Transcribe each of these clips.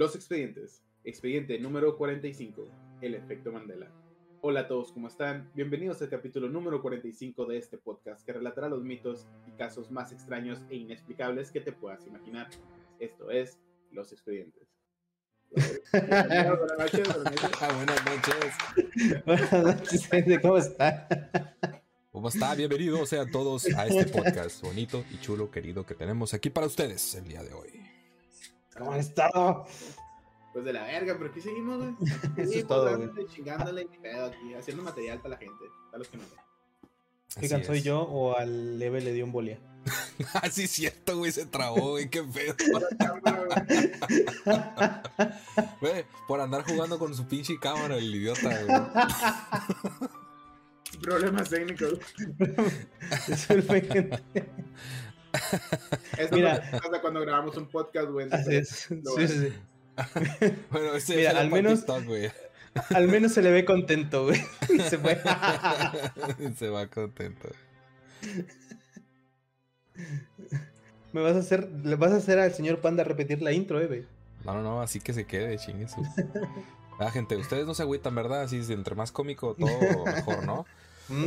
Los expedientes. Expediente número 45. El efecto Mandela. Hola a todos, ¿cómo están? Bienvenidos al capítulo número 45 de este podcast que relatará los mitos y casos más extraños e inexplicables que te puedas imaginar. Esto es Los expedientes. Buenas noches. Buenas noches. Buenas noches, gente. ¿Cómo está? ¿Cómo está? Bienvenidos sean todos a este podcast bonito y chulo, querido, que tenemos aquí para ustedes el día de hoy. ¿Cómo han estado? Pues de la verga, pero aquí seguimos, güey. Eso es todo, güey. Chingándole y pedo aquí, haciendo material para la gente, para los que no ven. Oigan, ¿soy yo o al Leve le dio un bolia? ah, sí, es cierto, güey, se trabó, güey, qué feo. Güey, por andar jugando con su pinche cámara, el idiota, güey. Problemas técnicos. Eso es Eso Mira. pasa cuando grabamos un podcast, güey. Así es. Sí, sí, sí. Bueno, ese Mira, al menos- güey. Al menos se le ve contento, güey. Y se fue. se va contento. Me vas a hacer, le vas a hacer al señor Panda repetir la intro, eh, güey. No, no, no, así que se quede, chingue. Ah, gente, ustedes no se agüitan, ¿verdad? Así, entre más cómico, todo mejor, ¿no? Mm,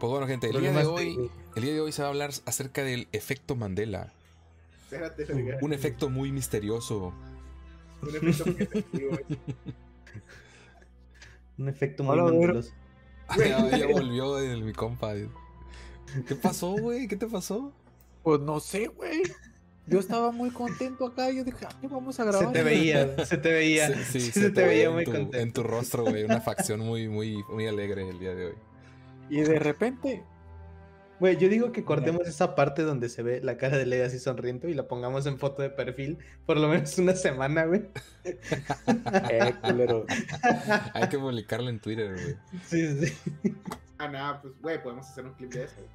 Pues bueno, gente, el día de hoy, el día de hoy se va a hablar acerca del efecto Mandela. Espérate. Un efecto muy misterioso. Un efecto efectivo, güey. Un efecto muy mandeloso. ya, ya volvió el, mi compa. ¿Qué pasó, güey? ¿Qué te pasó? Pues no sé, güey. Yo estaba muy contento acá. y Yo dije, ay, vamos a grabar. Se te veía, se te veía. Sí, Sí, se te veía en muy tu, contento. En tu rostro, güey, una facción muy, muy, muy alegre el día de hoy. Y de repente, Güey, yo digo que cortemos esa parte donde se ve la cara de Lea así sonriendo y la pongamos en foto de perfil por lo menos una semana, güey. eh, culero. Hay que publicarlo en Twitter, güey. Sí, sí. Ah, nada, pues, güey, podemos hacer un clip de eso. güey.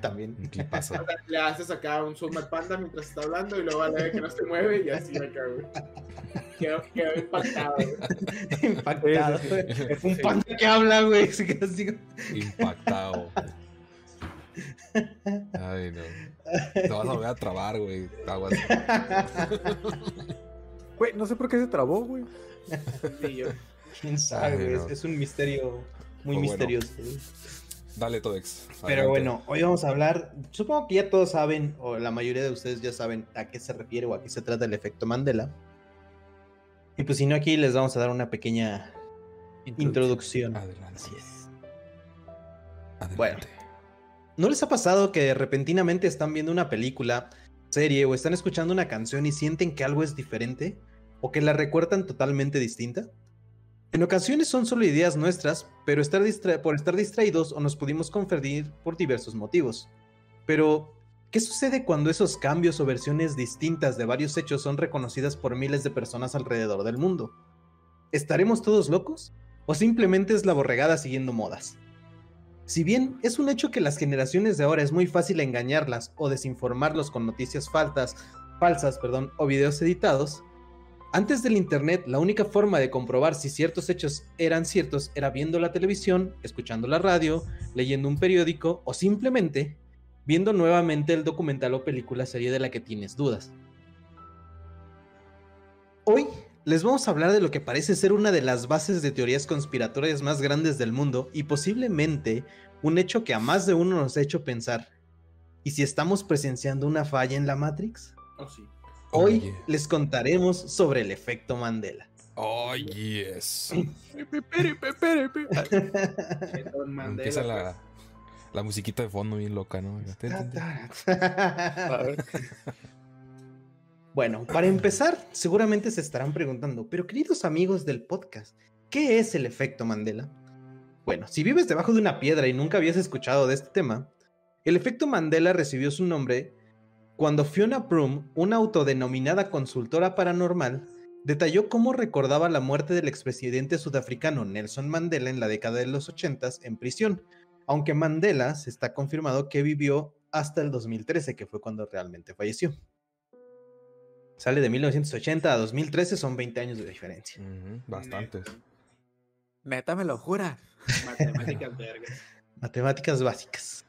También. O sea, le haces acá un zoom al panda mientras está hablando y luego a la vez que no se mueve y así acá, güey. Quedó, quedó impactado, güey. Impactado. Sí, sí. Un panda que habla, güey. Se queda así. Impactado. Ay, no. Te vas a volver a trabar, güey. Aguas. Güey, no sé por qué se trabó, güey. Sí, yo. Quién sabe, Ay, güey. no. Es, es un misterio muy Pues bueno. misterioso. güey. Dale, Todex. Pero Adelante. bueno, hoy vamos a hablar. Supongo que ya todos saben, o la mayoría de ustedes ya saben a qué se refiere o a qué se trata el efecto Mandela. Y pues si no, aquí les vamos a dar una pequeña introducción. Adelante. Así es. Adelante. Bueno. ¿No les ha pasado que repentinamente están viendo una película, serie o están escuchando una canción y sienten que algo es diferente? ¿O que la recuerdan totalmente distinta? En ocasiones son solo ideas nuestras, pero por estar distraídos o nos pudimos confundir por diversos motivos. Pero, ¿qué sucede cuando esos cambios o versiones distintas de varios hechos son reconocidas por miles de personas alrededor del mundo? ¿Estaremos todos locos? ¿O simplemente es la borregada siguiendo modas? Si bien es un hecho que las generaciones de ahora es muy fácil engañarlas o desinformarlos con noticias faltas, falsas perdón, o videos editados, antes del Internet la única forma de comprobar si ciertos hechos eran ciertos era viendo la televisión, escuchando la radio, leyendo un periódico o simplemente viendo nuevamente el documental o película serie de la que tienes dudas. Hoy les vamos a hablar de lo que parece ser una de las bases de teorías conspiratorias más grandes del mundo y posiblemente un hecho que a más de uno nos ha hecho pensar. ¿Y si estamos presenciando una falla en la Matrix? Oh. Oh, Hoy yeah. les contaremos sobre el efecto Mandela. Oh, yes. Empieza la, la musiquita de fondo bien loca, ¿no? A ver, Bueno, para empezar, seguramente se estarán preguntando, pero queridos amigos del podcast, ¿qué es el efecto Mandela? Bueno, si vives debajo de una piedra y nunca habías escuchado de este tema, el efecto Mandela recibió su nombre cuando Fiona Prum, una autodenominada consultora paranormal, detalló cómo recordaba la muerte del expresidente sudafricano Nelson Mandela en la década de los 80 en prisión, aunque Mandela se está confirmado que vivió hasta el 2013, que fue cuando realmente falleció. Sale de 1980 a 2013, son 20 años de diferencia. Ujú, Bastantes. Neta, me lo jura. Matemáticas vergas. Matemáticas básicas.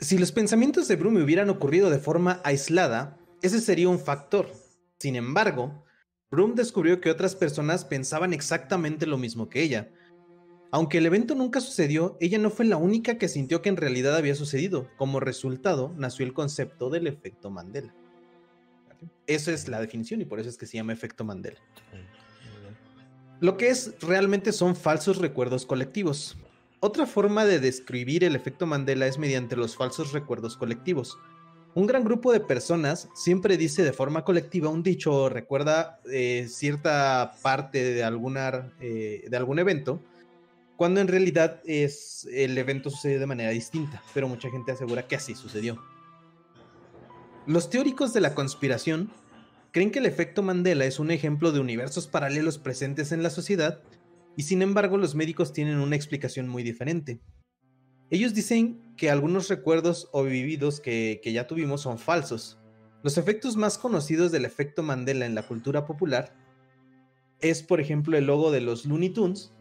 Si los pensamientos de Brume hubieran ocurrido de forma aislada, ese sería un factor. Sin embargo, Broom descubrió que otras personas pensaban exactamente lo mismo que ella. Aunque el evento nunca sucedió, ella no fue la única que sintió que en realidad había sucedido. Como resultado, nació el concepto del efecto Mandela. Esa es la definición y por eso es que se llama efecto Mandela. Lo que es realmente son falsos recuerdos colectivos. Otra forma de describir el efecto Mandela es mediante los falsos recuerdos colectivos. Un gran grupo de personas siempre dice de forma colectiva un dicho o recuerda eh, cierta parte de, alguna, eh, de algún evento, cuando en realidad es, el evento sucedió de manera distinta, pero mucha gente asegura que así sucedió. Los teóricos de la conspiración creen que el efecto Mandela es un ejemplo de universos paralelos presentes en la sociedad y sin embargo los médicos tienen una explicación muy diferente. Ellos dicen que algunos recuerdos o vividos que, ya tuvimos son falsos. Los efectos más conocidos del efecto Mandela en la cultura popular es, por ejemplo, el logo de los Looney Tunes,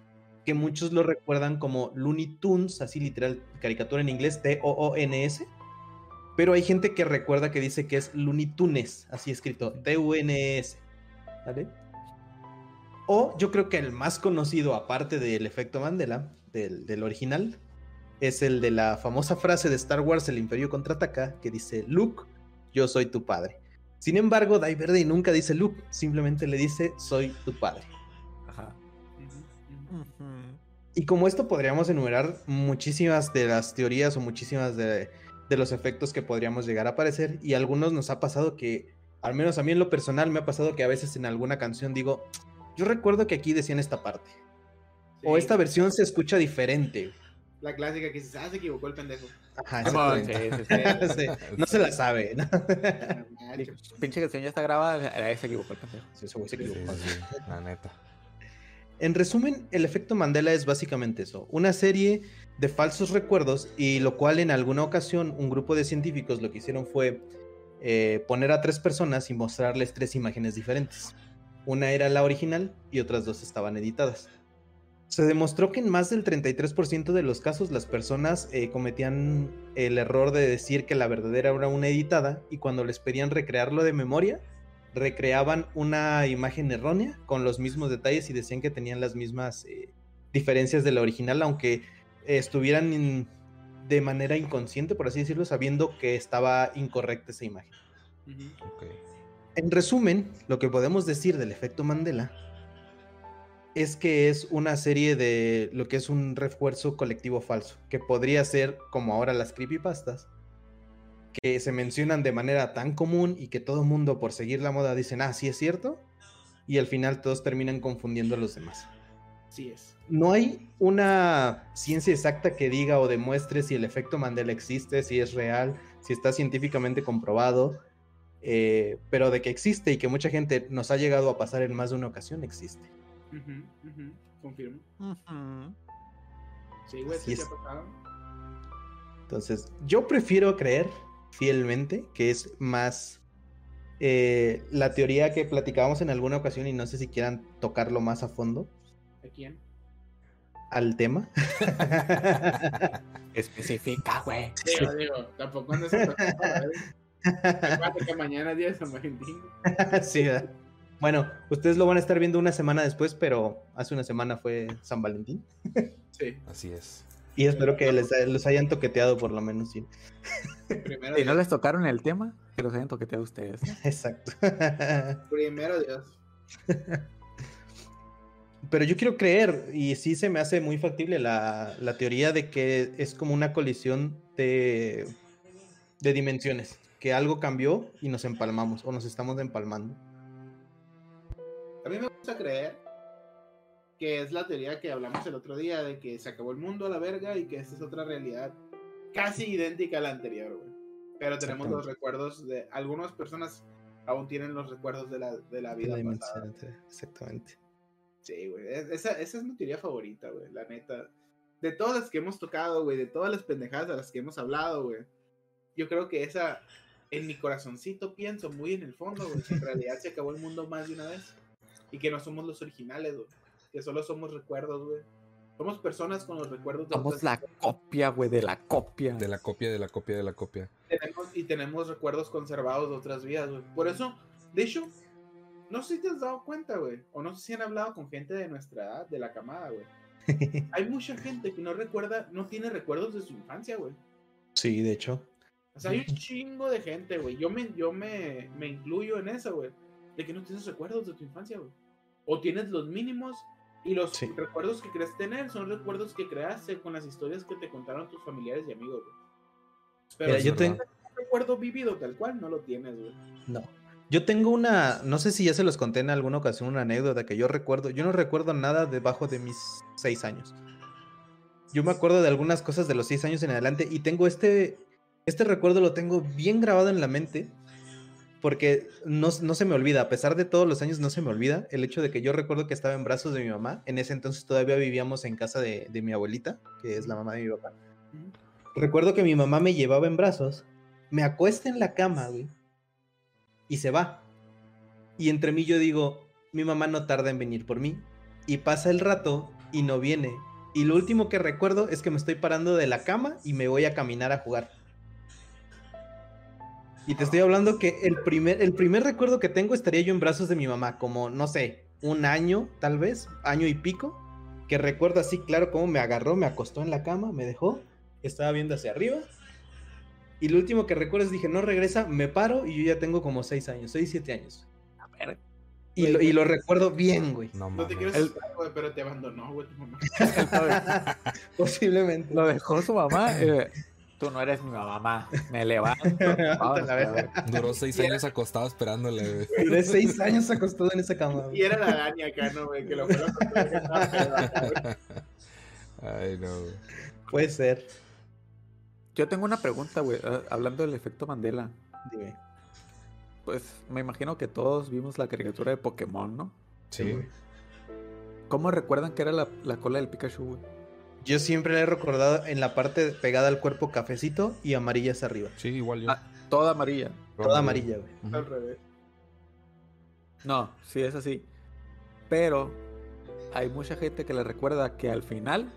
que muchos lo recuerdan como Looney Tunes, así literal, caricatura en inglés, T-O-O-N-S. Pero hay gente que recuerda que dice que es Looney Tunes, así escrito, T-U-N-S. ¿Vale? O yo creo que el más conocido, aparte del efecto Mandela, del, del original, es el de la famosa frase de Star Wars El Imperio contraataca que dice, Luke, yo soy tu padre. Sin embargo, Dai Verde nunca dice Luke, simplemente le dice, soy tu padre. Ajá. Y como esto podríamos enumerar muchísimas de las teorías o muchísimas de, de los efectos que podríamos llegar a aparecer y a algunos nos ha pasado que, al menos a mí en lo personal me ha pasado que a veces en alguna canción digo, yo recuerdo que aquí decían esta parte. O esta versión se escucha diferente. La clásica que dices, ah, se equivocó el pendejo. Ajá, No se la sabe. ¿no? Pinche canción ya está grabada, se equivocó el pendejo. Sí, se equivocó. la neta. En resumen, el efecto Mandela es básicamente eso, una serie de falsos recuerdos y lo cual en alguna ocasión un grupo de científicos lo que hicieron fue eh, poner a tres personas y mostrarles tres imágenes diferentes. Una era la original y otras dos estaban editadas. Se demostró que en más del 33% de los casos las personas eh, cometían el error de decir que la verdadera era una editada y cuando les pedían recrearlo de memoria, recreaban una imagen errónea con los mismos detalles y decían que tenían las mismas eh, diferencias de la original, aunque estuvieran de manera inconsciente, por así decirlo, sabiendo que estaba incorrecta esa imagen. En resumen, lo que podemos decir del efecto Mandela es que es una serie de lo que es un refuerzo colectivo falso, que podría ser como ahora las creepypastas, que se mencionan de manera tan común y que todo mundo por seguir la moda dicen, ah, sí es cierto, y al final todos terminan confundiendo a los demás. Sí es. No hay una ciencia exacta que diga o demuestre si el efecto Mandela existe, si es real, si está científicamente comprobado, eh, pero de que existe y que mucha gente nos ha llegado a pasar en más de una ocasión, existe. Confirmo. Sí, güey, sí, Entonces, yo prefiero creer fielmente que es más eh, la teoría que platicábamos en alguna ocasión y no sé si quieran tocarlo más a fondo. ¿A quién? Al tema. Especifica, güey. Sí, digo, tampoco no se que mañana es día de San Valentín. sí, ¿verdad? Bueno, ustedes lo van a estar viendo una semana después, pero hace una semana fue San Valentín. Sí. Así es. Y espero que les, hayan toqueteado por lo menos, sí. Si no les tocaron el tema, que los hayan toqueteado ustedes. Exacto. Primero Dios. Pero yo quiero creer, y sí se me hace muy factible la, la teoría de que es como una colisión de, de dimensiones, que algo cambió y nos empalmamos, o nos estamos empalmando. A mí me gusta creer que es la teoría que hablamos el otro día de que se acabó el mundo a la verga y que esta es otra realidad casi idéntica a la anterior, güey. Pero tenemos los recuerdos de algunas personas aún tienen los recuerdos de la, de la vida pasada. Exactamente. Sí, güey. Esa, esa es mi teoría favorita, güey. La neta. De todas las que hemos tocado, güey. De todas las pendejadas de las que hemos hablado, güey. Yo creo que esa, en mi corazoncito pienso muy en el fondo, güey. en realidad se acabó el mundo más de una vez. Y que no somos los originales, güey. Que solo somos recuerdos, güey. Somos personas con los recuerdos de Somos otras la copia, güey, de la copia. De la copia, de la copia, de la copia. tenemos, y tenemos recuerdos conservados de otras vidas, güey. Por eso, de hecho, no sé si te has dado cuenta, güey, o no sé si han hablado con gente de nuestra edad, de la camada, güey. Hay mucha gente que no recuerda, no tiene recuerdos de su infancia, güey. Sí, de hecho. O sea, hay un chingo de gente, güey. Yo me, yo me, me incluyo en eso, güey. De que no tienes recuerdos de tu infancia, güey. O tienes los mínimos y los Sí. recuerdos que crees tener son recuerdos que creaste con las historias que te contaron tus familiares y amigos, güey. Pero Mira, si yo no tengo- un recuerdo vivido tal cual, no lo tienes, güey. No. Yo tengo una, no sé si ya se los conté en alguna ocasión, una anécdota que yo recuerdo. Yo no recuerdo nada debajo de mis seis años. Yo me acuerdo de algunas cosas de los seis años en adelante y tengo este, este recuerdo lo tengo bien grabado en la mente porque no, no se me olvida, a pesar de todos los años no se me olvida el hecho de que yo recuerdo que estaba en brazos de mi mamá. En ese entonces todavía vivíamos en casa de, de mi abuelita, que es la mamá de mi papá. Recuerdo que mi mamá me llevaba en brazos, me acuesta en la cama, güey, y se va. Y entre mí yo digo, mi mamá no tarda en venir por mí. Y pasa el rato y no viene. Y lo último que recuerdo es que me estoy parando de la cama y me voy a caminar a jugar. Y te estoy hablando que el primer, el primer recuerdo que tengo estaría yo en brazos de mi mamá, como, no sé, un año, tal vez, año y pico, que recuerdo así, claro, cómo me agarró, me acostó en la cama, me dejó, estaba viendo hacia arriba. Y lo último que recuerdo es dije, no regresa, me paro y yo ya tengo como seis años, seis, siete años. A ver, Y lo, y lo recuerdo bien, güey. No No te quiero El- asustar, güey, pero te abandonó, güey, tu mamá. Posiblemente. Lo dejó su mamá. eh, Tú no eres mi mamá. Me levanto. vámonos, la. Duró seis años acostado esperándole, güey. Duré seis años acostado en esa cama. güey. Y era la Dani acá, ¿no, güey? Que lo fueron. Ay, no. güey. Puede ser. Yo tengo una pregunta, güey. eh, Hablando del efecto Mandela. Dime. Pues me imagino que todos vimos la caricatura de Pokémon, ¿no? Sí. güey. ¿Cómo recuerdan que era la, la cola del Pikachu, güey? Yo siempre la he recordado en la parte pegada al cuerpo cafecito y amarillas arriba. Sí, igual yo. Ah, toda amarilla. Toda amarilla, güey. Al revés. No, sí es así. Pero hay mucha gente que le recuerda que al final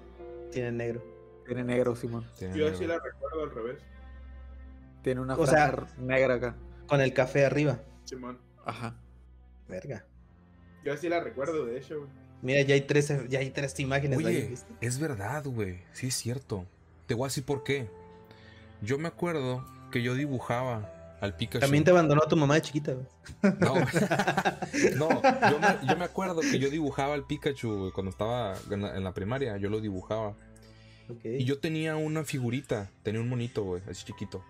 Tiene negro. tiene negro, Simón. Tiene Yo negro. sí la recuerdo al revés, Tiene una O sea- negra acá. Con el café arriba. Simón. Ajá. Verga. Yo sí la recuerdo, de hecho, güey. Mira, ya hay tres, ya hay tres imágenes ahí, Oye, ¿viste? es verdad, güey. Sí, es cierto. Te voy a decir por qué. Yo me acuerdo que yo dibujaba al Pikachu. También te abandonó tu mamá de chiquita, güey. No, no yo, me, yo me acuerdo que yo dibujaba al Pikachu güey, cuando estaba en la, en la primaria. Yo lo dibujaba. Y yo tenía una figurita, tenía un monito, güey, así chiquito.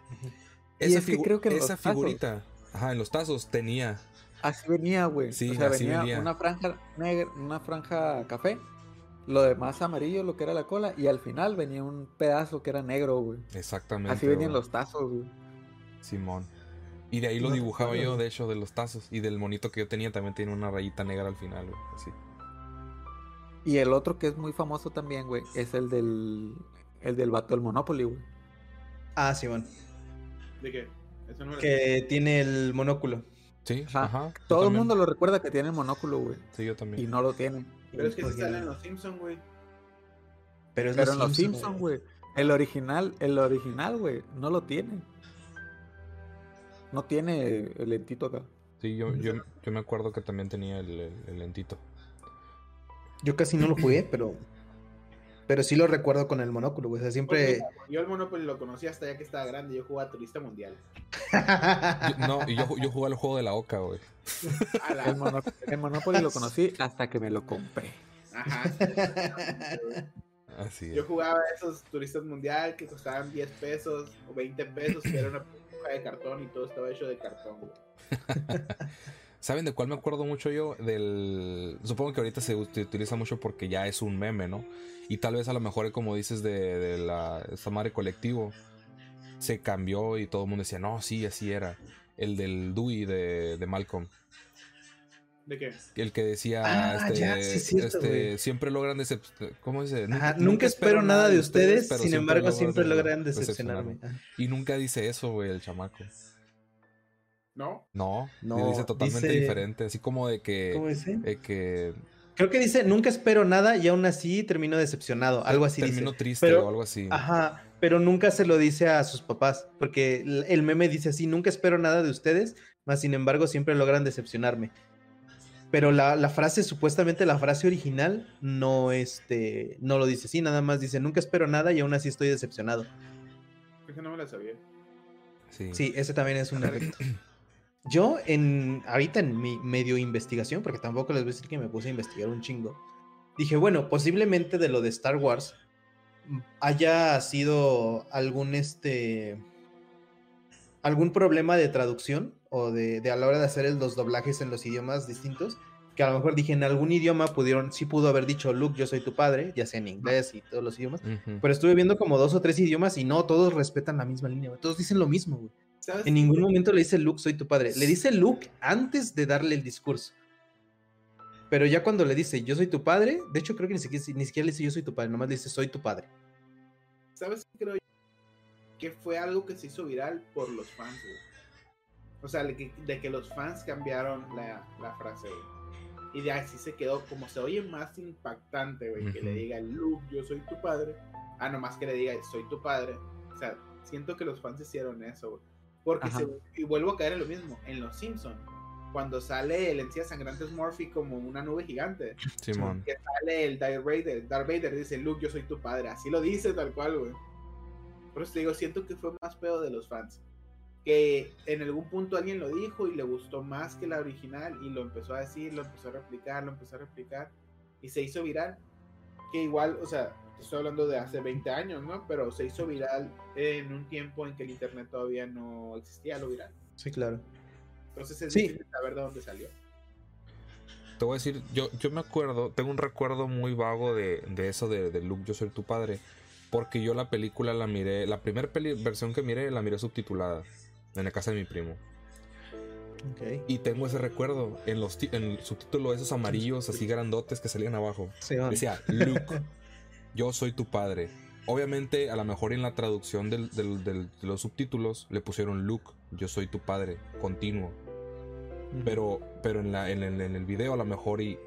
Esa, es que creo que esa tazos. figurita, ajá, en los tazos tenía. Así venía, güey. Sí, o sea, así venía, venía. una franja negra, una franja café. Lo demás amarillo, lo que era la cola. Y al final venía un pedazo que era negro, güey. Exactamente. Así venían los tazos, güey. Simón. Y de ahí lo No dibujaba yo, de hecho, de los tazos. Y del monito que yo tenía también tiene una rayita negra al final, güey. Así. Y el otro que es muy famoso también, güey, es el del. El del vato del Monopoly, güey. Ah, Simón. ¿De qué? Eso no era. Que tiene el monóculo. Sí, Ajá. Todo el mundo lo recuerda que tiene el monóculo, güey. Sí, yo Y también. no lo tiene. Pero es que se Porque- sale en los Simpsons, güey. Pero, es Pero en los Simpsons, Simpsons, güey. El original, el original, güey, no lo tiene. No tiene el lentito acá. Sí, yo, yo, yo me acuerdo que también tenía el, el- el lentito. Yo casi no lo jugué, pero. Pero sí lo recuerdo con el monóculo, güey. O sea, siempre. Yo el Monopoly lo conocí hasta ya que estaba grande. Yo jugaba Turista Mundial. Yo- no, y yo, yo jugaba el juego de la oca, güey. La- El, mono- el Monopoly lo conocí hasta que me lo compré. Ajá. Así es. Yo jugaba esos turistas mundial que costaban 10 pesos o 20 pesos, que era una hoja de cartón y todo estaba hecho de cartón, güey. ¿Saben de cuál me acuerdo mucho yo? Del. Supongo que ahorita se ut- utiliza mucho porque ya es un meme, ¿no? Y tal vez a lo mejor, como dices, de, de la esta madre colectivo, se cambió y todo el mundo decía, no, sí, así era. El del Dewey de, de Malcolm. ¿De qué? El que decía, Ah, este, ya, sí es cierto, este, siempre logran decepcionar. ¿Cómo dice? Ajá, nunca, espero nada de ustedes, pero sin embargo, siempre logran decepcionarme. decepcionarme. Y nunca dice eso, güey, el chamaco. ¿No? No, No, dice totalmente dice- diferente. Así como de que. ¿Cómo dice? eh, que Creo que dice, nunca espero nada y aún así termino decepcionado. Algo así Termino dice. triste Pero- o algo así. Ajá, pero nunca se lo dice a sus papás, porque el- el meme dice así, nunca espero nada de ustedes, mas sin embargo siempre logran decepcionarme. Pero la, la frase, supuestamente la frase original, no, este, no lo dice así, nada más dice, nunca espero nada y aún así estoy decepcionado. Creo que no me la sabía. Sí. Sí, ese también es un efecto. Yo, en, ahorita en mi medio investigación, porque tampoco les voy a decir que me puse a investigar un chingo, dije, bueno, posiblemente de lo de Star Wars mm, haya sido algún este algún problema de traducción o de, de a la hora de hacer el- los doblajes en los idiomas distintos que a lo mejor dije en algún idioma pudieron sí pudo haber dicho Luke yo soy tu padre ya sea en inglés y todos los idiomas pero estuve viendo como dos o tres idiomas y no todos respetan la misma línea todos dicen lo mismo güey. ¿Sabes? En ningún momento le dice Luke, soy tu padre. Le dice Luke antes de darle el discurso. Pero ya cuando le dice, yo soy tu padre, de hecho creo que ni siquiera, ni siquiera le dice, yo soy tu padre, nomás le dice, soy tu padre. ¿Sabes qué creo yo? Que fue algo que se hizo viral por los fans, güey. O sea, de que, de que los fans cambiaron la, la frase, güey. Y de así se quedó, como se oye más impactante, güey, que le diga Luke, yo soy tu padre. Ah, nomás que le diga, soy tu padre. O sea, siento que los fans hicieron eso, güey. Porque se- y vuelvo a caer en lo mismo, en los Simpsons. Cuando sale el encía sangrante Smurfy como una nube gigante, Simón. que sale el Darth Vader, Darth Vader dice, Luke, yo soy tu padre. Así lo dice tal cual, güey. Por eso te digo, siento que fue más pedo de los fans. Que en algún punto alguien lo dijo y le gustó más que la original y lo empezó a decir, lo empezó a replicar, lo empezó a replicar y se hizo viral. Que igual, o sea, estoy hablando de hace 20 años, ¿no? Pero se hizo viral en un tiempo en que el internet todavía no existía lo viral. Sí, claro. Entonces es Sí. difícil saber de dónde salió. Te voy a decir, yo, yo me acuerdo, tengo un recuerdo muy vago de, de eso de, de Luke, yo soy tu padre. Porque yo la película la miré, la primera versión que miré la miré subtitulada en la casa de mi primo. Ok. Y tengo ese recuerdo en los en el subtítulo esos amarillos así grandotes que salían abajo. Sí. Decía, Luke, yo soy tu padre. Obviamente, a lo mejor en la traducción del- del- del- de los subtítulos le pusieron Luke, yo soy tu padre, continuo. Pero, pero en, la, en, el, en el video a lo mejor y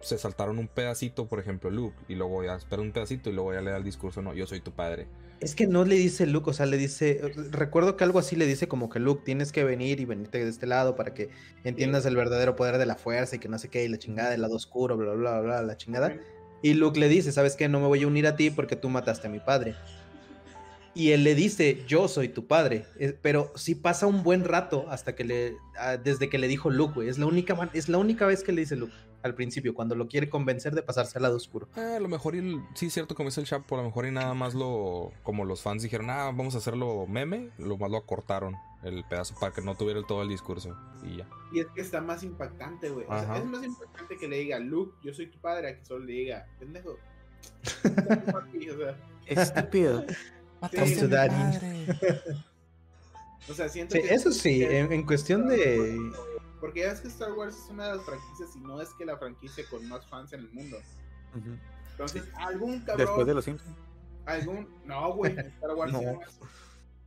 se saltaron un pedacito, por ejemplo, Luke, y luego ya espera un pedacito y luego ya le da el discurso, no, yo soy tu padre. Es que no le dice Luke, o sea, le dice, recuerdo que algo así le dice como que Luke, tienes que venir y venirte de este lado para que entiendas el verdadero poder de la fuerza y que no sé qué, y la chingada, el lado oscuro, bla, bla, bla, bla, la chingada. Y Luke le dice, ¿sabes qué? No me voy a unir a ti porque tú mataste a mi padre. Y él le dice, yo soy tu padre. Pero sí pasa un buen rato hasta que le, ah, desde que le dijo Luke, güey. Es la única, es la única vez que le dice Luke al principio, cuando lo quiere convencer de pasarse al lado oscuro. Ah, a lo mejor, y el- sí, cierto, como dice el Chapo, a lo mejor y nada más lo, como los fans dijeron, ah, vamos a hacerlo meme, lo más lo acortaron el pedazo para que no tuviera el- todo el discurso y ya. Y es que está más impactante, güey. O sea, Ajá. es más impactante que le diga, Luke, yo soy tu padre, a que solo le diga, pendejo. Papi, o, sea, Estúpido. Daddy. o sea, siento Sí, que... eso sí, en, en cuestión de... Porque ya es que Star Wars es una de las franquicias, y no es que la franquicia con más fans en el mundo. Entonces, algún cabrón... Después de los Simpsons. algún no güey Star Wars No. sí es.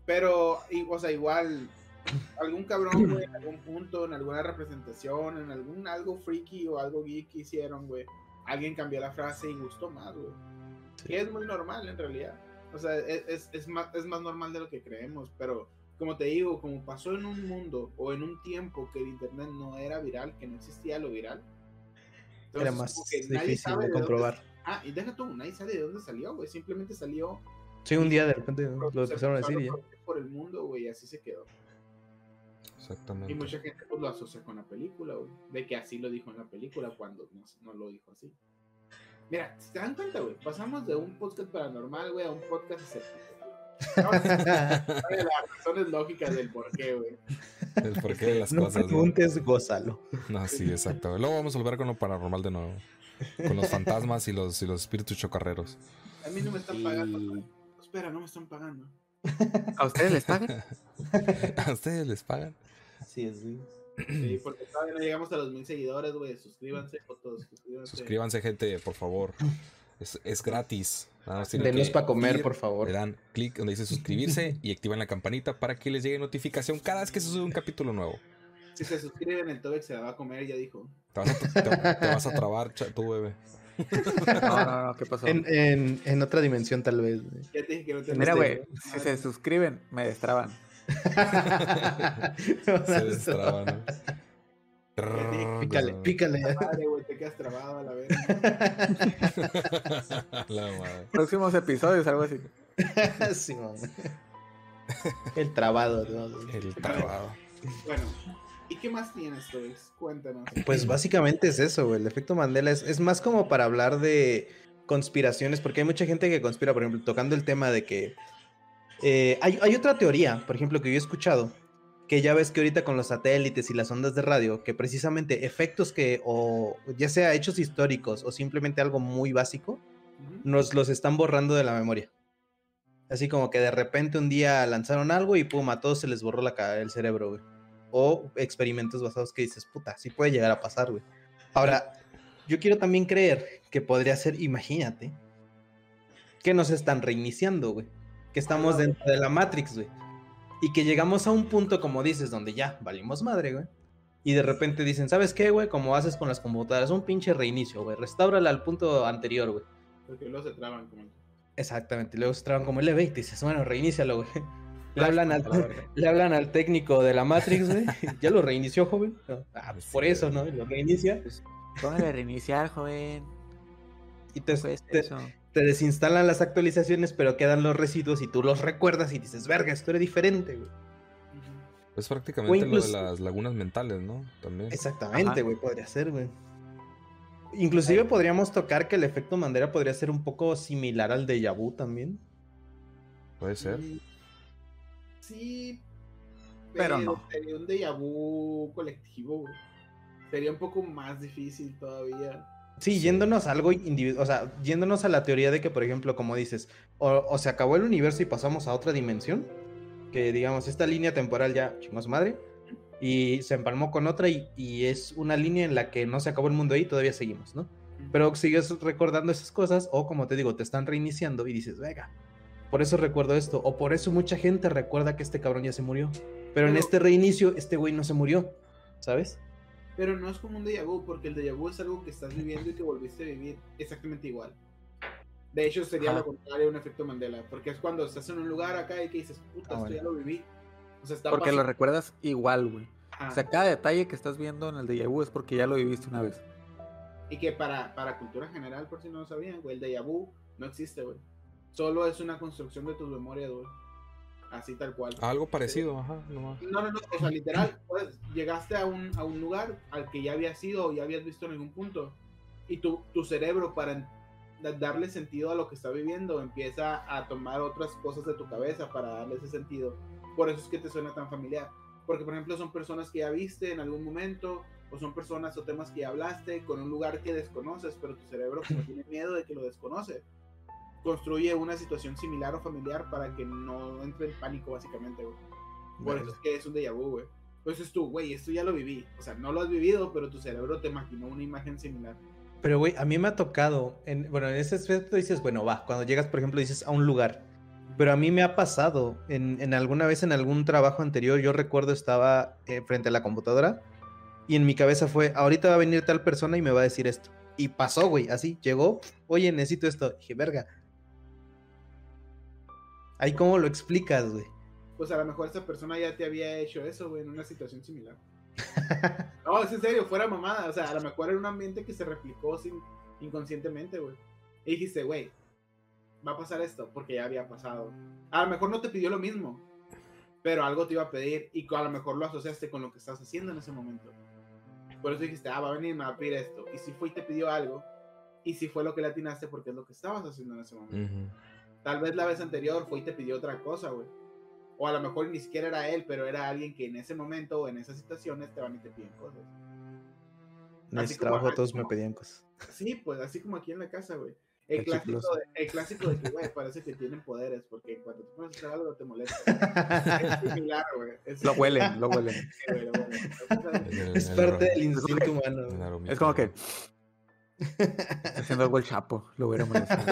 pero y- o sea igual algún cabrón güey en algún punto en alguna representación en algún algo freaky o algo geek que hicieron güey alguien cambió la frase y gustó más güey y es muy normal en realidad o sea es, es, es más es más normal de lo que creemos pero como te digo como pasó en un mundo o en un tiempo que el internet no era viral que no existía lo viral Era entonces, más que nadie difícil de dónde comprobar. Ah, y deja tú, nadie sabe de dónde salió, güey. Simplemente salió. Sí, un día de repente lo se empezaron a decir y ya. por el mundo, güey, y así se quedó. Exactamente. Y mucha gente pues lo asocia con la película, güey. De que así lo dijo en la película cuando no, no lo dijo así. Mira, si te dan cuenta, güey, pasamos de un podcast paranormal, güey, a un podcast escéptico. Ahora, sabe las razones lógicas del por qué, güey. El porqué de las no cosas. ¿no? preguntes, gózalo. No, sí, exacto. Luego vamos a volver con lo paranormal de nuevo. Con los fantasmas y los, y los espíritus chocarreros. A mí no me están Y- pagando. Espera, no me están pagando. ¿A ustedes les pagan? ¿A ustedes les pagan? Así es, güey. Sí, porque todavía no llegamos a los mil seguidores, güey. Suscríbanse, fotos, suscríbanse. Suscríbanse, gente, por favor. Es, es gratis. Nada más tienen Denos para comer, ir, por favor. Le dan clic donde dice suscribirse y activan la campanita para que les llegue notificación cada vez que se sube un capítulo nuevo. Si se suscriben, el Tobex se la va a comer, ya dijo. Te vas a, te- te vas a trabar, tú, bebé. No, no, no, ¿qué pasó? En, en, en otra dimensión, tal vez. Ya te dije que no te Mira, güey, si se suscriben, me destraban. Se destraba, ¿no? Pícale, pícale. Madre, güey, te quedas trabado a la vez. La madre. Próximos episodios, algo así. Sí. El trabado, ¿no? El trabado. Bueno, ¿y qué más tienes, Tobex? Cuéntanos. Pues básicamente es eso, güey. El efecto Mandela es, es más como para hablar de conspiraciones, porque hay mucha gente que conspira, por ejemplo, tocando el tema de que eh, hay, hay otra teoría, por ejemplo, que yo he escuchado, que ya ves que ahorita con los satélites y las ondas de radio, que precisamente efectos que, o ya sea hechos históricos o simplemente algo muy básico, nos los están borrando de la memoria. Así como que de repente un día lanzaron algo y pum, a todos se les borró la, el cerebro, güey. O experimentos basados que dices, puta, sí puede llegar a pasar, güey. Ahora, yo quiero también creer que podría ser, imagínate, que nos están reiniciando, güey. Que estamos dentro de la Matrix, güey. Y que llegamos a un punto, como dices, donde ya valimos madre, güey. Y de repente dicen, ¿sabes qué, güey? Como haces con las computadoras, un pinche reinicio, güey. Restáurala al punto anterior, güey. Porque luego se traban como... Exactamente, luego se traban como el E20 y dices, bueno, reinícialo, güey. Le hablan, al, le hablan al técnico de la Matrix, güey. ¿Ya lo reinició, joven? Ah, pues por eso, ¿no? Lo reinicia Póngale a reiniciar, joven. y te, Pues te, eso. Te desinstalan las actualizaciones, pero quedan los residuos y tú los recuerdas y dices, verga, esto era diferente, güey. Ujú. Es prácticamente lo de las lagunas mentales, ¿no? También. Exactamente, güey, podría ser, güey. Inclusive podríamos tocar que el efecto Mandela podría ser un poco similar al de vu también. Puede ser. Sí, Pero no. Sería un déjà vu colectivo, güey. Sería un poco más difícil todavía. Sí, yéndonos a algo individual, o sea, yéndonos a la teoría de que, por ejemplo, como dices, o, o se acabó el universo y pasamos a otra dimensión, que digamos, esta línea temporal ya su madre, y se empalmó con otra y, y es una línea en la que no se acabó el mundo ahí, todavía seguimos, ¿no? Pero sigues recordando esas cosas, o como te digo, te están reiniciando y dices, venga, por eso recuerdo esto, o por eso mucha gente recuerda que este cabrón ya se murió, pero en este reinicio, este güey no se murió, ¿sabes? Pero no es como un déjà vu, porque el déjà vu es algo que estás viviendo y que volviste a vivir exactamente igual. De hecho, sería lo contrario un efecto Mandela, porque es cuando estás en un lugar acá y que dices, puta, Ah, esto bueno. ya lo viví. O sea, está Porque lo recuerdas igual, güey. O sea, cada detalle que estás viendo en el déjà vu es porque ya lo viviste una vez. Y que para, para cultura general, por si no lo sabían, güey, el déjà vu no existe, güey. Solo es una construcción de tus memorias, güey. Así tal cual. Algo parecido, ajá. No, no, no, o sea, literal, pues, llegaste a un, a un lugar al que ya habías ido o ya habías visto en algún punto. Y tu, tu cerebro, para da- darle sentido a lo que está viviendo, empieza a tomar otras cosas de tu cabeza para darle ese sentido. Por eso es que te suena tan familiar. Porque, por ejemplo, son personas que ya viste en algún momento, o son personas o temas que ya hablaste con un lugar que desconoces, pero tu cerebro como tiene miedo de que lo desconoce, construye una situación similar o familiar para que no entre en pánico, básicamente, güey. Por eso es que es un déjà vu, güey. Pues es tú, güey, esto ya lo viví. O sea, no lo has vivido, pero tu cerebro te imaginó una imagen similar. Pero, güey, a mí me ha tocado, en, bueno, en ese aspecto dices, bueno, va, cuando llegas, por ejemplo, dices a un lugar, pero a mí me ha pasado, en, en alguna vez en algún trabajo anterior, yo recuerdo estaba eh, frente a la computadora y en mi cabeza fue, ahorita va a venir tal persona y me va a decir esto. Y pasó, güey, así, llegó, oye, necesito esto. Dije, verga. Ahí cómo lo explicas, güey. Pues a lo mejor esa persona ya te había hecho eso, güey, en una situación similar. No, es en serio, fuera mamada. O sea, a lo mejor era un ambiente que se replicó sin, inconscientemente, güey. Y dijiste, güey, va a pasar esto, porque ya había pasado. A lo mejor no te pidió lo mismo, pero algo te iba a pedir y a lo mejor lo asociaste con lo que estás haciendo en ese momento. Por eso dijiste, ah, va a venir, me va a pedir esto. Y si fue y te pidió algo, y si fue lo que le atinaste porque es lo que estabas haciendo en ese momento. Ujú. Tal vez la vez anterior fue y te pidió otra cosa, güey. O a lo mejor ni siquiera era él, pero era alguien que en ese momento o en esas situaciones te van y te piden cosas. En Así ese como trabajo acá, todos me pedían cosas. Sí, pues así como aquí en la casa, güey. El, El clásico de, el clásico de que, güey, parece que tienen poderes, porque cuando tú pones a hacer algo te molesta. Es similar, güey. Es Lo huelen, lo huelen. Sí, güey, lo huelen. Es el parte del instinto humano. Es como que Está haciendo algo el chapo, lo hubiera molestado.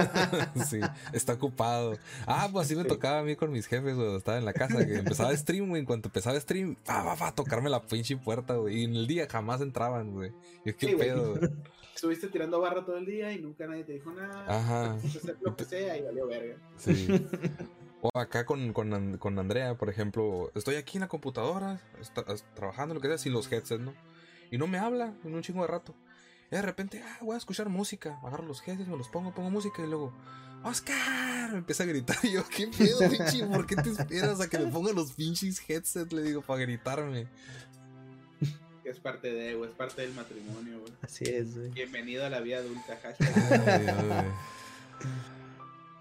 sí, está ocupado. Ah, pues así me tocaba a mí con mis jefes, güey. Estaba en la casa, que empezaba stream, güey. En cuanto empezaba stream, pa, pa, pa, tocarme la pinche puerta, güey. Y en el día jamás entraban, güey. Y qué Sí, güey. pedo, güey. Estuviste tirando barra todo el día y nunca nadie te dijo nada. Ajá. Quisiste hacer lo que sea y valió verga. Sí. O acá con, con, con Andrea, por ejemplo, estoy aquí en la computadora, está- es- trabajando, lo que sea, sin los headsets, ¿no? Y no me habla en un chingo de rato. Y de repente, ah, voy a escuchar música. Agarro los headsets, me los pongo, pongo música y luego, ¡Oscar! Me empieza a gritar. Y yo, ¿qué pedo, pinche? ¿Por qué te esperas a que me ponga los pinches headsets? Le digo, para gritarme. Que es parte de, güey, es parte del matrimonio, güey. Así es, güey. Bienvenido a la vida adulta, hashtag.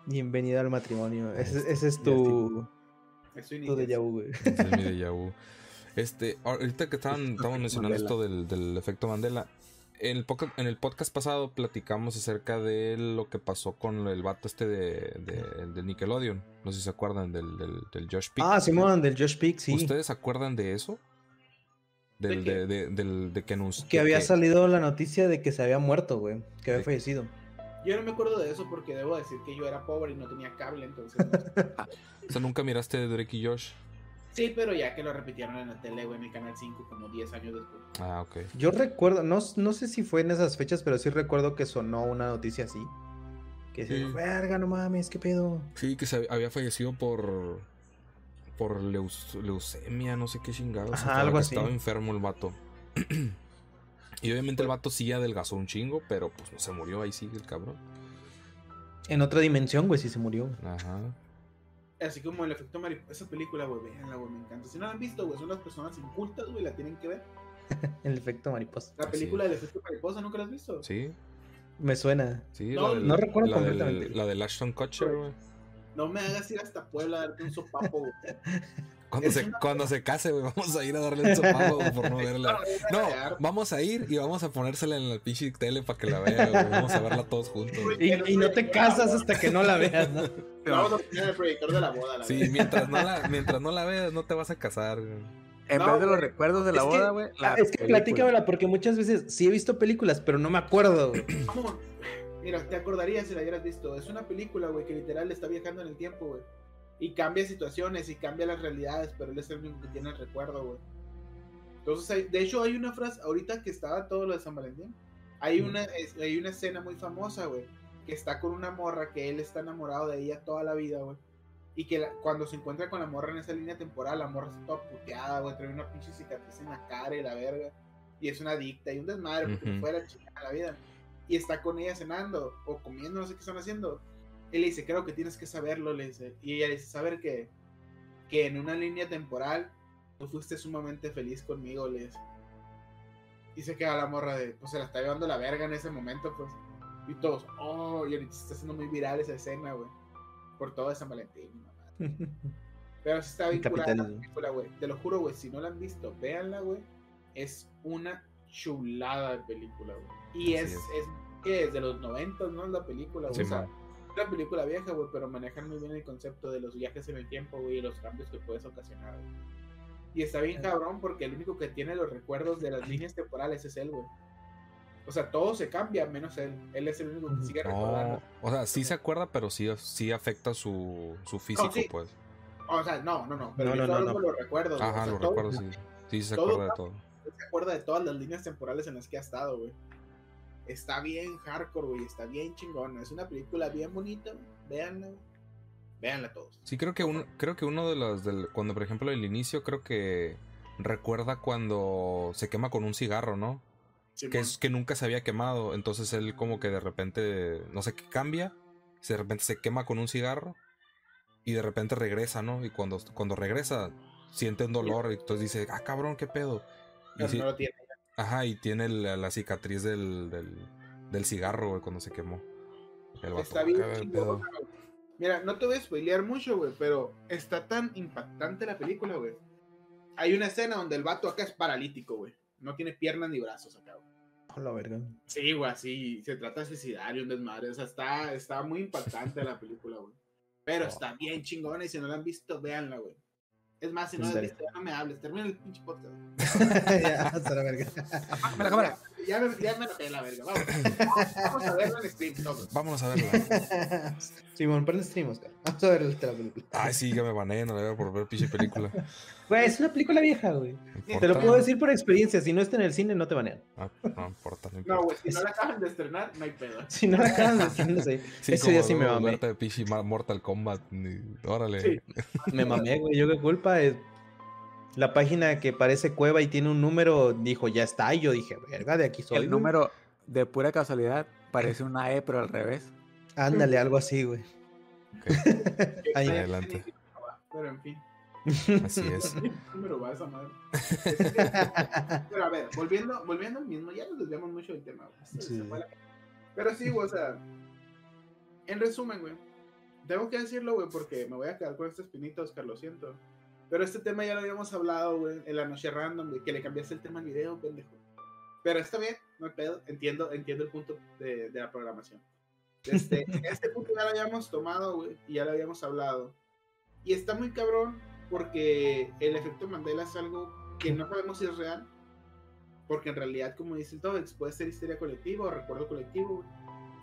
Bienvenido al matrimonio. Ese, ese es tu, Es tu déjà vu, güey. Ese es mi déjà vu. Este, ahorita que estaban, estaban mencionando Mandela. esto del, del efecto Mandela, en el, poca- en el podcast pasado platicamos acerca de lo que pasó con el vato este de, de, de Nickelodeon. No sé si se acuerdan del, del, del Josh Pick. Ah, Simón, del Josh Peak, sí. ¿Ustedes se acuerdan de eso? Del, ¿De de, de, del- de que nos. Que había que- salido la noticia de que se había muerto, güey. Que había fallecido. Yo no me acuerdo de eso porque debo decir que yo era pobre y no tenía cable, entonces. no- O sea, nunca miraste de Drake y Josh. Sí, pero ya que lo repitieron en la tele, güey, en el canal 5, como 10 años después. Ah, ok. Yo recuerdo, no, no sé si fue en esas fechas, pero sí recuerdo que sonó una noticia así. Que decía, Sí. verga, no mames, qué pedo. Sí, que se había fallecido por. por leus- leucemia, no sé qué chingados. Ajá, estaba- algo así. Estaba enfermo el vato. y obviamente el vato sí adelgazó un chingo, pero pues no se murió, ahí sigue el cabrón. En otra dimensión, güey, sí se murió. Ajá. Así como el efecto mariposa. Esa película, güey, véanla, güey, me encanta. Si no la han visto, güey, son las personas incultas, güey, la tienen que ver. El efecto mariposa. La película del efecto mariposa, ¿nunca la has visto? Sí, Me suena. sí. No, la del- no recuerdo la del- completamente. la del Ashton Kutcher, güey. No me hagas ir hasta Puebla a darte un sopapo, güey. Cuando se, cuando se case, güey, vamos a ir a darle un sopapo por no verla. No, vamos a ir y vamos a ponérsela en la pinche tele para que la vea, güey. Vamos a verla todos juntos. Y, y no te casas hasta que no la veas, ¿no? Vamos a poner el proyector de la boda, la Sí, mientras no la, mientras no la veas, no te vas a casar, güey. En No, vez de los recuerdos de la boda, güey. es que platícamela, porque muchas veces sí he visto películas, pero no me acuerdo, güey. ¿Cómo? Mira, te acordarías si la hubieras visto. Es una película, güey, que literal está viajando en el tiempo, güey. Y cambia situaciones y cambia las realidades, pero él es el único que tiene el recuerdo, güey. Entonces, hay- de hecho, hay una frase, ahorita que estaba todo lo de San Valentín, hay una, es- hay una escena muy famosa, güey, que está con una morra que él está enamorado de ella toda la vida, güey. Y que la- cuando se encuentra con la morra en esa línea temporal, la morra está toda puteada, güey, trae una pinche cicatriz en la cara y la verga. Y es una adicta y un desmadre, porque Ujú. fue la chica de la vida. Y está con ella cenando o comiendo, no sé qué están haciendo. Él le dice, creo que tienes que saberlo, le dice. Y ella dice, saber que, que en una línea temporal tú fuiste sumamente feliz conmigo, le dice. Y se queda la morra de, pues se la está llevando la verga en ese momento, pues. Y todos, oh, y ahorita se está haciendo muy viral esa escena, güey. Por todo San Valentín, mamá. Pero sí está curada la película, güey. Te lo juro, güey. Si no la han visto, véanla, güey. Es una chulada de película, güey. Y es, es. es que es de los 90, ¿no? La película, güey. Sí, o sea, man. es una película vieja, güey, pero manejan muy bien el concepto de los viajes en el tiempo, güey, y los cambios que puedes ocasionar, güey. Y está bien cabrón porque el único que tiene los recuerdos de las líneas temporales es él, güey. O sea, todo se cambia menos él. Él es el único que sigue recordando. No, o sea, sí se acuerda, pero sí, sí afecta su, su físico, sí. pues. O sea, no, no, no. Pero No, yo no, los recuerdos. güey. O Ajá, sea, lo todo- recuerdo, sí. Sí, se todo acuerda de todo. Él se acuerda de todas las líneas temporales en las que ha estado, güey. Está bien hardcore, güey. Está bien chingona. Es una película bien bonita. Véanla. Véanla todos. Sí, creo que uno, creo que uno de los del, cuando por ejemplo el inicio creo que recuerda cuando se quema con un cigarro, ¿no? Que es que nunca se había quemado, entonces él como que de repente no sé qué cambia, de repente se quema con un cigarro y de repente regresa, ¿no? Y cuando cuando regresa siente un dolor y entonces dice, "Ah, cabrón, qué pedo." Y Pero sí- no lo tiene. Ajá, y tiene la, la cicatriz del, del, del cigarro, güey, cuando se quemó. El vato, Está bien güey. Mira, no te voy a spoilear mucho, güey, pero está tan impactante la película, güey. Hay una escena donde el vato acá es paralítico, güey. No tiene piernas ni brazos acá, güey. La verga. Sí, güey, así se trata de suicidar y un desmadre. O sea, está, está muy impactante la película, güey. Pero está bien chingona y si no la han visto, véanla, güey. Es más, si no Dale. visto, ya no me hables. Termina el pinche podcast. ya, hasta la verga. Apágame la cámara. Ya me, ya me noté la verga. Vamos. Vamos a verlo en stream todos. Vámonos a verla. Simón, prende stream, Oscar. Vamos a ver la película. Ay, sí, que me baneen a la verga por ver pinche película. Güey, es una película vieja, güey. No Te lo puedo decir por experiencia. Si no está en el cine, no te banean. Ah, no importa, no importa. No, güey, si no la acaban de estrenar, no hay pedo. Si no la acaban de estrenar, no sé. Sí, Ese día sí me mamé. de pinche Mortal Kombat. Órale. Sí. Me mamé, güey. Yo qué culpa. Es... La página que parece cueva y tiene un número dijo, ya está. Y yo dije, verga, de aquí soy. El güey". número de pura casualidad parece una E, pero al revés. Ándale, algo así, güey. Ahí. Adelante. Pero en fin. Así es. ¿Qué número va esa madre? Pero a ver, volviendo, volviendo al mismo, ya nos desviamos mucho del tema. Sí. Pero sí, güey, o sea, en resumen, güey, tengo que decirlo, güey, porque me voy a quedar con este espinita, Oscar, lo siento. Pero este tema ya lo habíamos hablado, güey, en la noche random, güey, que le cambiaste el tema al video, pendejo. Pero está bien, no hay pedo, entiendo, entiendo el punto de, de la programación. Este, este punto ya lo habíamos tomado, güey, y ya lo habíamos hablado. Y está muy cabrón porque el efecto Mandela es algo que no sabemos si es real. Porque en realidad, como dice el Tobex, puede ser histeria colectiva o recuerdo colectivo, güey.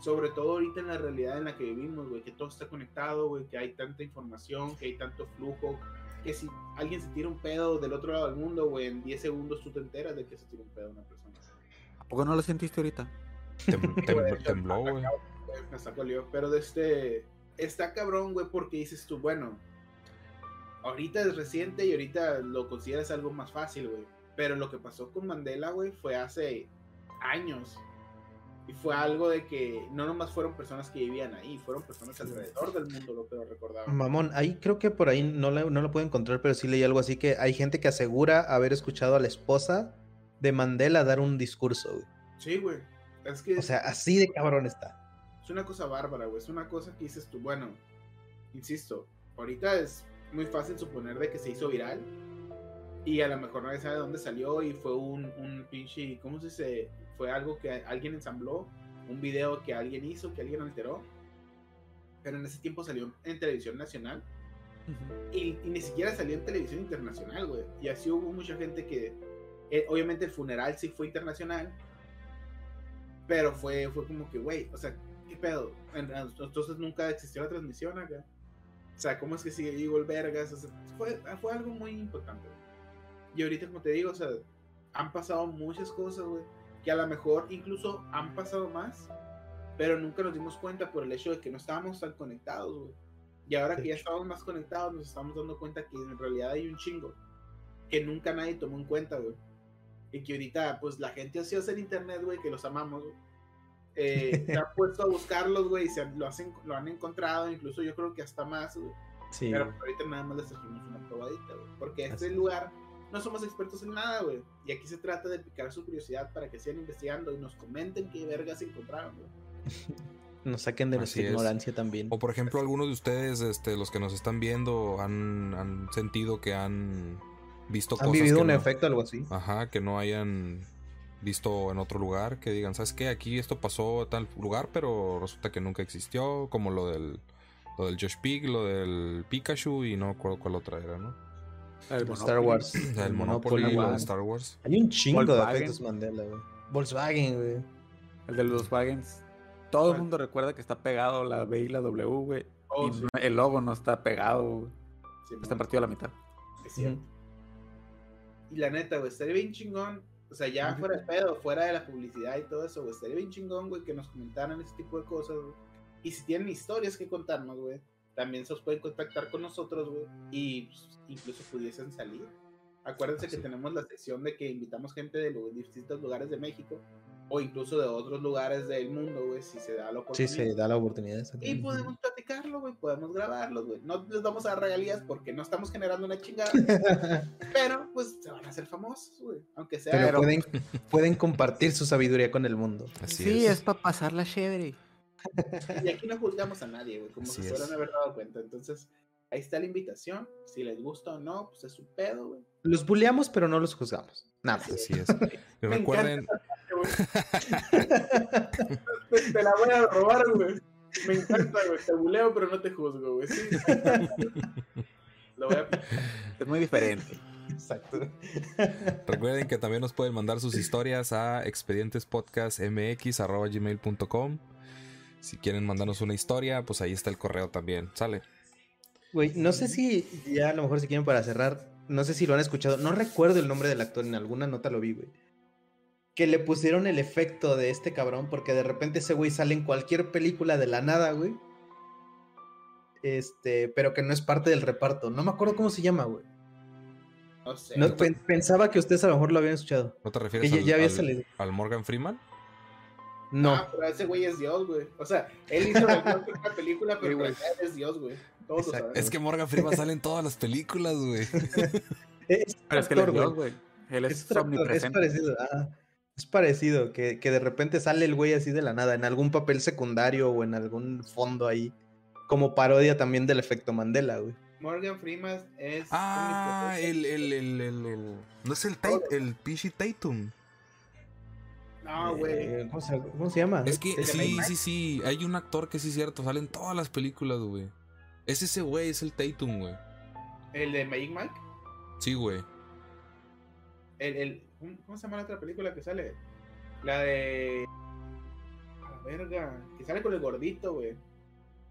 Sobre todo ahorita en la realidad en la que vivimos, güey, que todo está conectado, güey, que hay tanta información, que hay tanto flujo, que si alguien se tira un pedo del otro lado del mundo, güey, en 10 segundos tú te enteras de que se tira un pedo una persona. ¿A poco no lo sentiste ahorita? Tem- tem- tembló, güey. Me sacó lío. Pero de este. Está cabrón, güey, porque dices tú, bueno. Ahorita es reciente y ahorita lo consideras algo más fácil, güey. Pero lo que pasó con Mandela, güey, fue hace años. Y fue algo de que no nomás fueron personas que vivían ahí, fueron personas alrededor del mundo lo que lo recordaban. Mamón, ahí creo que por ahí no, la- no lo puedo encontrar, pero sí leí algo así que hay gente que asegura haber escuchado a la esposa de Mandela dar un discurso, güey. Sí, güey. Es que O sea, así de cabrón está. es una cosa bárbara, güey. Es una cosa que dices tú, bueno, insisto, ahorita es muy fácil suponer de que se hizo viral y a lo mejor nadie sabe de dónde salió y fue un, un pinche, ¿cómo se dice? Fue algo que alguien ensambló, un video que alguien hizo, que alguien alteró. Pero en ese tiempo salió en televisión nacional y, y ni siquiera salió en televisión internacional, güey. Y así hubo mucha gente que, eh, obviamente el funeral sí fue internacional, pero fue, fue como que, güey, o sea, ¿qué pedo? En- Entonces nunca existió la transmisión acá. O sea, ¿cómo es que sigue vivo el vergas? O sea, fue, fue algo muy importante. güey. Y ahorita, como te digo, o sea, han pasado muchas cosas, güey, que a lo mejor incluso han pasado más, pero nunca nos dimos cuenta por el hecho de que no estábamos tan conectados, güey. Y ahora De que ya estamos más conectados, nos estamos dando cuenta que en realidad hay un chingo que nunca nadie tomó en cuenta, güey. Y que ahorita, pues la gente ociosa en internet, güey, que los amamos, güey. eh, se han puesto a buscarlos, güey, y se han- lo, hacen, lo han encontrado, incluso yo creo que hasta más, güey. Sí. Pero ahorita nada más les trajimos una probadita, güey. Porque este Así. lugar no somos expertos en nada, güey. Y aquí se trata de picar su curiosidad para que sigan investigando y nos comenten qué vergas encontraron, güey. Nos saquen de nuestra es. ignorancia también. O por ejemplo, algunos de ustedes, este, los que nos están viendo, han, han sentido que han visto ¿Han cosas vivido que un no- efecto algo así? Ajá, que no hayan visto en otro lugar, que digan, ¿sabes qué? Aquí esto pasó en tal lugar, pero resulta que nunca existió, como lo del lo del Josh Pig, lo del Pikachu y no me acuerdo cuál otra era, ¿no? El Star Monopoly. Wars. El Monopoly, de. Star Wars. Hay un chingo de efectos Mandela, güey. Volkswagen, güey. El de los Wagens. Todo el mundo recuerda que está pegado la B y la W, güey. Oh, y sí, el logo no está pegado, güey. sí, Está partido a la mitad. es cierto. Y la neta, güey, estaría bien chingón. O sea, ya fuera de pedo, fuera de la publicidad y todo eso, güey. Estaría bien chingón, güey, que nos comentaran ese tipo de cosas, güey. Y si tienen historias que contarnos, güey, también se os pueden contactar con nosotros, güey. Y pues, incluso pudiesen salir. Acuérdense que tenemos la sección de que invitamos gente de los distintos lugares de México o incluso de otros lugares del mundo, güey, si se da la Sí, oportunidad. se da la oportunidad. Y podemos platicarlo, güey, podemos grabarlo, güey. No les vamos a dar regalías porque no estamos generando una chingada. pero, pues, se van a hacer famosos, güey. Aunque sea... Pero Pero- pueden, pueden compartir su sabiduría con el mundo. Así sí, es. es, para pasarla chévere. Y aquí no juzgamos a nadie, güey, como Así si es. fueran haber dado cuenta. Entonces, ahí está la invitación. Si les gusta o no, pues es su pedo, güey. Los bulleamos, pero no los juzgamos. Nada. Así es. Me recuerden. Te- Te la voy a robar, güey. Me encanta, güey. Te buleo, pero no te juzgo, güey. Sí. Lo voy a Es muy diferente. Exacto. Recuerden que también nos pueden mandar sus historias a expedientespodcastmx.gmail.com Si quieren mandarnos una historia, pues ahí está el correo también. Sale. Güey, no sé si ya a lo mejor si quieren para cerrar, no sé si lo han escuchado, no recuerdo el nombre del actor, en alguna nota lo vi, güey. Que le pusieron el efecto de este cabrón porque de repente ese güey sale en cualquier película de la nada, güey. Este, pero que no es parte del reparto. No me acuerdo cómo se llama, güey. No sé. No, pensaba que ustedes a lo mejor lo habían escuchado. ¿No te refieres Que ya- al, ya había al- salido. al Morgan Freeman? No. Ah, pero ese güey es Dios, güey. O sea, él hizo la la película, pero en realidad es Dios, güey. Todos lo sabemos. Es que Morgan Freeman sale en todas las películas, güey. Es Pero es que él es Dios, güey. Él es, Es actor, es omnipresente. parecido. ah, es parecido, que, que de repente sale el güey así de la nada, en algún papel secundario o en algún fondo ahí. Como parodia también del efecto Mandela, güey. Morgan Freeman es. Ah, el, el, el, el, el- No es el Tate, el Pichi Tatum. No, güey. Eh, ¿cómo, se, cómo se llama? Es que sí, sí, sí. Hay un actor que sí es cierto, sale en todas las películas, güey. Es ese güey, es el Tatum, güey. El de Magic Mike. Sí, güey. El, el, ¿cómo, se llama la otra película que sale? La de. A la verga. Que sale con el gordito, güey.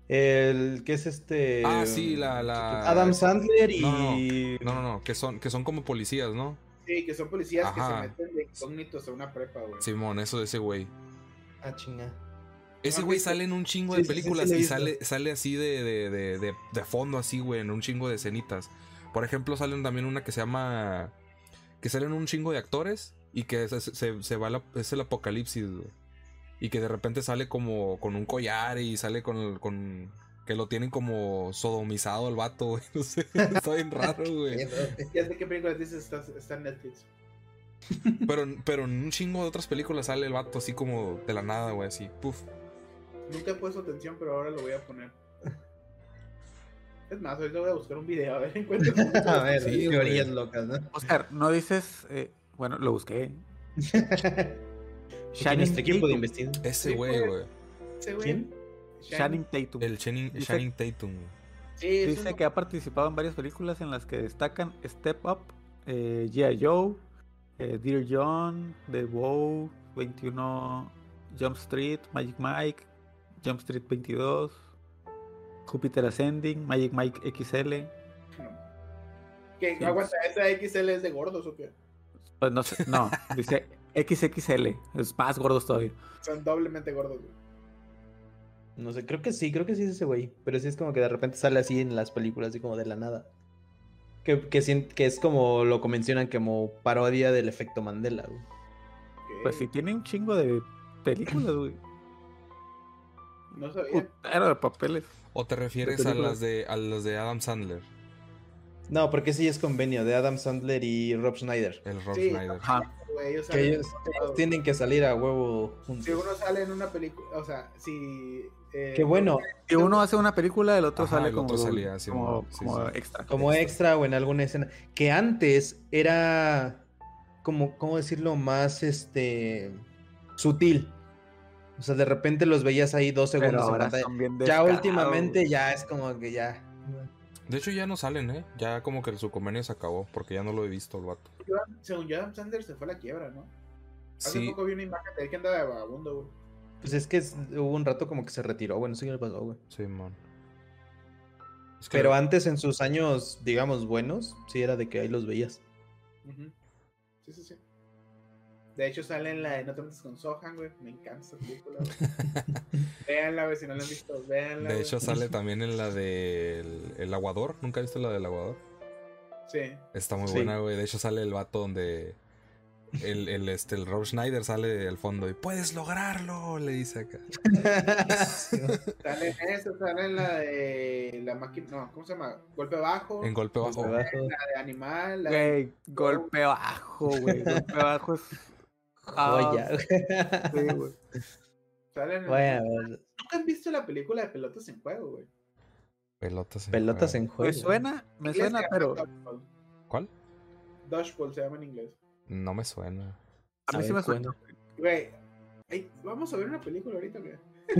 El que es este. Ah, sí, la- la- Adam Sandler y. No, No, no, no, que son, que son como policías, ¿no? Sí, que son policías Ajá. que se meten de incógnitos a una prepa, güey. Simón, eso de ese güey. Ah, chinga. Ese ¿No has güey sale en un chingo Sí, de sí, sí, sí, películas y sale, sale así de, de, de, de, de fondo, así, güey, en un chingo de escenitas. Por ejemplo, salen también una que se llama. Que salen un chingo de actores y que se, se, se va la- es el apocalipsis, güey. Y que de repente sale como con un collar y sale con. con que lo tienen como sodomizado el vato, güey. No sé, está bien raro, güey. Ya sé qué película dices, está, está en Netflix. Pero, pero en un chingo de otras películas sale el vato así como de la nada, güey, así. Puf. Nunca he puesto atención, pero ahora lo voy a poner. Es más, ahorita voy a buscar un video, a ver, encuentro. A ver, Sí, teorías güey. locas, ¿no? Oscar, no dices. eh, bueno, lo busqué. ¿Quién es este equipo de investigación? Ese güey. güey. Ese güey. ¿Quién? Channing Tatum. El Channing, Dice- Tatum. Sí, Dice un- que ha participado en varias películas en las que destacan Step Up, eh, G.I. Joe, eh, Dear John, The Wow, 21 Jump Street, Magic Mike, Jump Street 22, Jupiter Ascending, Magic Mike XL. ¿Qué? Sí. Aguanta, ¿esa XL es de gordos o qué? Pues no sé, no, dice XXL, es más gordos todavía. Son doblemente gordos, güey. No sé, creo que sí, creo que sí es ese güey. Pero sí es como que de repente sale así en las películas, así como de la nada. Que, que, que es como lo que mencionan como parodia del efecto Mandela, güey. Pues sí, tiene un chingo de películas, güey. No sabía. Putero de papeles. ¿O te refieres a las de a las de Adam Sandler? No, porque sí es convenio de Adam Sandler y Rob Schneider. El Rob Sí, Schneider. Ellos Que ellos, tienen que salir a huevo juntos. Si uno sale en una película, o sea, si. eh, Qué bueno, Si uno hace una película, el otro Ajá, sale el como, otro salía como, ¿no? Sí, como sí. extra. como extra o en alguna escena. Que antes era como, ¿cómo decirlo? Más este sutil. O sea, de repente los veías ahí dos Pero segundos en ahora pantalla. son bien Ya últimamente ya es como que ya. De hecho ya no salen, ¿eh? Ya como que su convenio se acabó porque ya no lo he visto el vato. Según yo, Adam Sandler se fue a la quiebra, ¿no? Hace Sí, poco vi una imagen de él que andaba de vagabundo, güey. Pues es que es- hubo un rato como que se retiró. Bueno, sí le pasó, güey. sí, man. Es que Pero antes en sus años, digamos, buenos, sí era de que ahí los veías. Sí, sí, sí. De hecho, sale en la de No te metas con Sohan, güey. Me encanta esa película. güey. véanla, güey, si no la han visto, véanla. de güey. hecho sale también en la del el aguador. ¿Nunca viste la del aguador? Sí. Está muy Sí. buena, güey. De hecho sale el vato donde el, el, este, el Rob Schneider sale al fondo y puedes lograrlo, le dice acá. Sale en esa, sale en la de la máquina. No, ¿cómo se llama? Golpe bajo. En golpe bajo. Abajo. La de animal. La de- Güey, golpe bajo, güey. Golpe bajo es. Ah, Joya. sí, güey. Bueno, ¿Nunca han visto la película de pelotas en juego, güey? Pelotas en pelotas juego. en juego. Me suena, me Inglés suena, pero Dodgeball. ¿Cuál? Dodgeball se llama en inglés. No me suena. a mí sí ver, me suena. Güey, ey, vamos a ver una película ahorita, güey.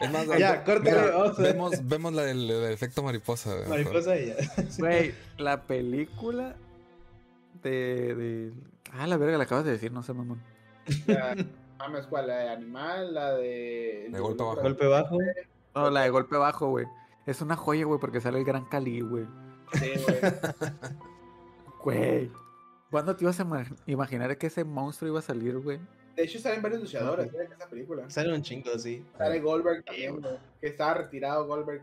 Es más, Ya, córtale, mira, vamos a ver. vemos, vemos la del, del efecto mariposa. güey, mejor. Mariposa y ya. Güey, la película de, de... Ah, la verga, la acabas de decir, no sé, mamón. La, mames, ¿cuál? La de Animal, la de... De golpe bajo. Golpe bajo. No, la de golpe bajo, güey. Es una joya, güey, porque sale el gran Cali, güey. Sí, güey. Güey. ¿Cuándo te ibas a ima- imaginar que ese monstruo iba a salir, güey? De hecho, salen varios luchadores ¿eh? en esa película. Sale un chingo, sí. Sale Goldberg también, güey, que estaba retirado Goldberg.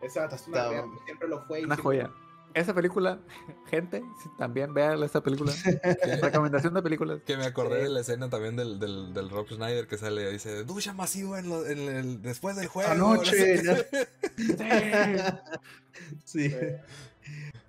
Esa es una siempre lo fue. y Una siempre- joya. Esa película, gente, también vean esa película. Recomendación de películas. Que me acordé de la escena también del, del, del Rob Schneider que sale, dice, ducha masiva en lo- en el, después del juego. Anoche, no sé qué". Sí. Sí.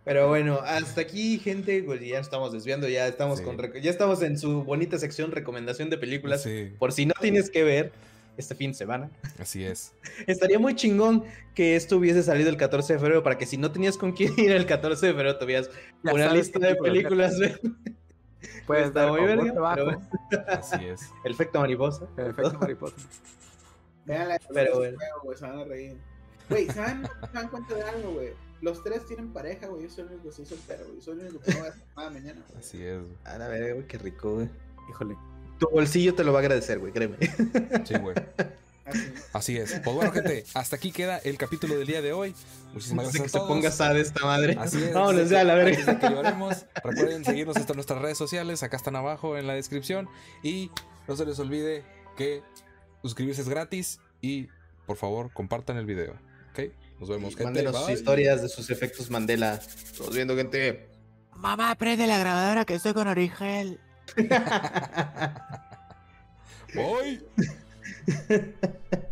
Pero bueno, hasta aquí, gente, pues ya estamos desviando, ya estamos Sí. con ya estamos en su bonita sección recomendación de películas. Sí, Por si no tienes que ver este fin de semana. así es. Estaría muy chingón que esto hubiese salido el 14 de febrero para que si no tenías con quién ir el 14 de febrero tuvieras Ya una lista de película películas. güey. Puedes Está muy verga, pero- Así es. El efecto mariposa. el efecto mariposa. Vean Pero pero bueno. güey, se van a reír. Güey, ¿saben? ¿Se dan cuenta de algo, güey? Los tres tienen pareja, güey. Yo soy el único que soy soltero, güey. Soy el único que no va a hacer nada mañana, güey. Así es. A la verga, güey, qué rico, güey. Híjole. Tu bolsillo te lo va a agradecer, güey, créeme. Sí, güey. Así. Así es. Pues bueno, gente, hasta aquí queda el capítulo del día de hoy. Muchísimas Antes de que gracias se a todos. ponga sad esta madre. Así es. Vámonos ya a la verga. que lloremos, recuerden seguirnos en nuestras redes sociales, acá están abajo en la descripción. Y no se les olvide que suscribirse es gratis y por favor compartan el video. ¿Ok? Nos vemos, gente. Mándenos sus historias de sus efectos Mandela. Estamos viendo, gente. Mamá, prende la grabadora que estoy con Origel. Bye.